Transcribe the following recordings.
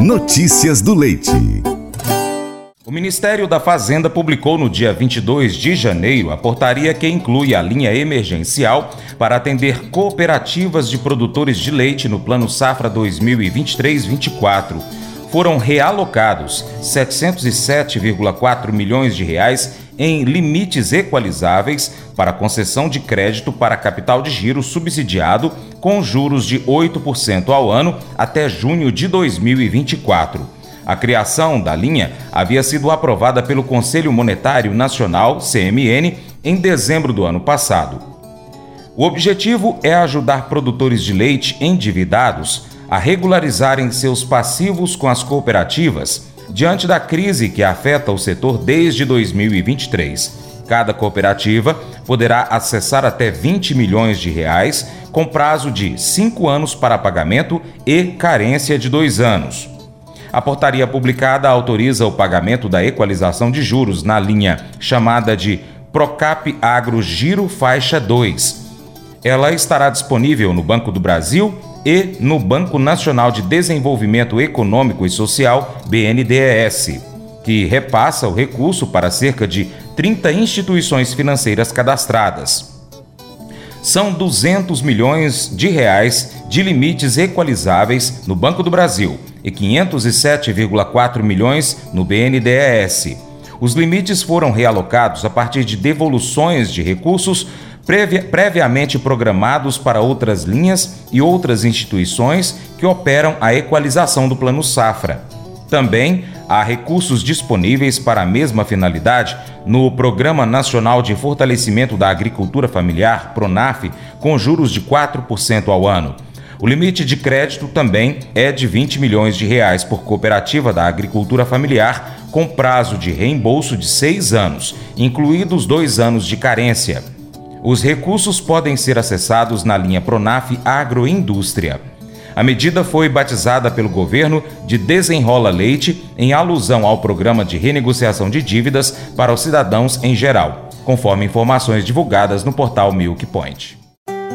Notícias do Leite. O Ministério da Fazenda publicou no dia 22 de janeiro a portaria que inclui a linha emergencial para atender cooperativas de produtores de leite no Plano Safra 2023-24. Foram realocados 707,4 milhões de reais em limites equalizáveis para concessão de crédito para capital de giro subsidiado com juros de 8% ao ano até junho de 2024. A criação da linha havia sido aprovada pelo Conselho Monetário Nacional, CMN, em dezembro do ano passado. O objetivo é ajudar produtores de leite endividados a regularizarem seus passivos com as cooperativas diante da crise que afeta o setor desde 2023. Cada cooperativa poderá acessar até 20 milhões de reais com prazo de cinco anos para pagamento e carência de dois anos. A portaria publicada autoriza o pagamento da equalização de juros na linha chamada de Procap Agro Giro Faixa 2. Ela estará disponível no Banco do Brasil e no Banco Nacional de Desenvolvimento Econômico e Social, BNDES, que repassa o recurso para cerca de 30 instituições financeiras cadastradas são 200 milhões de reais de limites equalizáveis no Banco do Brasil e 507,4 milhões no BNDES. Os limites foram realocados a partir de devoluções de recursos previ previamente programados para outras linhas e outras instituições que operam a equalização do Plano Safra. Também há recursos disponíveis para a mesma finalidade no Programa Nacional de Fortalecimento da Agricultura Familiar, PRONAF, com juros de 4% ao ano. O limite de crédito também é de 20 milhões de reais por cooperativa da agricultura familiar, com prazo de reembolso de seis anos, incluídos dois anos de carência. Os recursos podem ser acessados na linha Pronaf Agroindústria. A medida foi batizada pelo governo de Desenrola Leite, em alusão ao programa de renegociação de dívidas para os cidadãos em geral, conforme informações divulgadas no portal Milk Point.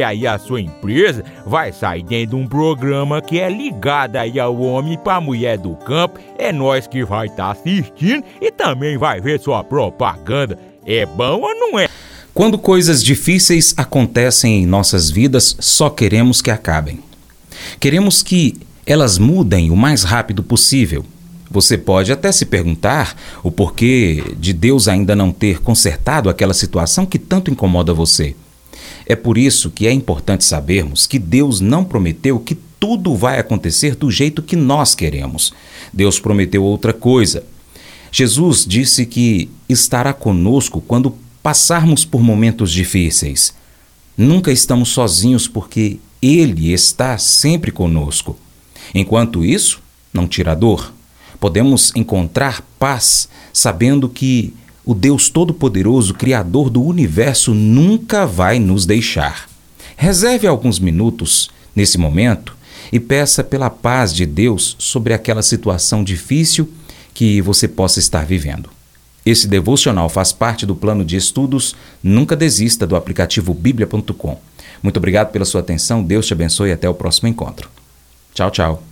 aí a sua empresa vai sair dentro de um programa que é ligado aí ao homem para mulher do campo. É nós que vai estar tá assistindo e também vai ver sua propaganda. É bom ou não é? Quando coisas difíceis acontecem em nossas vidas, só queremos que acabem. Queremos que elas mudem o mais rápido possível. Você pode até se perguntar o porquê de Deus ainda não ter consertado aquela situação que tanto incomoda você. É por isso que é importante sabermos que Deus não prometeu que tudo vai acontecer do jeito que nós queremos. Deus prometeu outra coisa. Jesus disse que estará conosco quando passarmos por momentos difíceis. Nunca estamos sozinhos porque Ele está sempre conosco. Enquanto isso, não tira dor. Podemos encontrar paz sabendo que o Deus Todo-Poderoso, Criador do universo, nunca vai nos deixar. Reserve alguns minutos nesse momento e peça pela paz de Deus sobre aquela situação difícil que você possa estar vivendo. Esse devocional faz parte do plano de estudos. Nunca desista do aplicativo bíblia.com. Muito obrigado pela sua atenção. Deus te abençoe e até o próximo encontro. Tchau, tchau.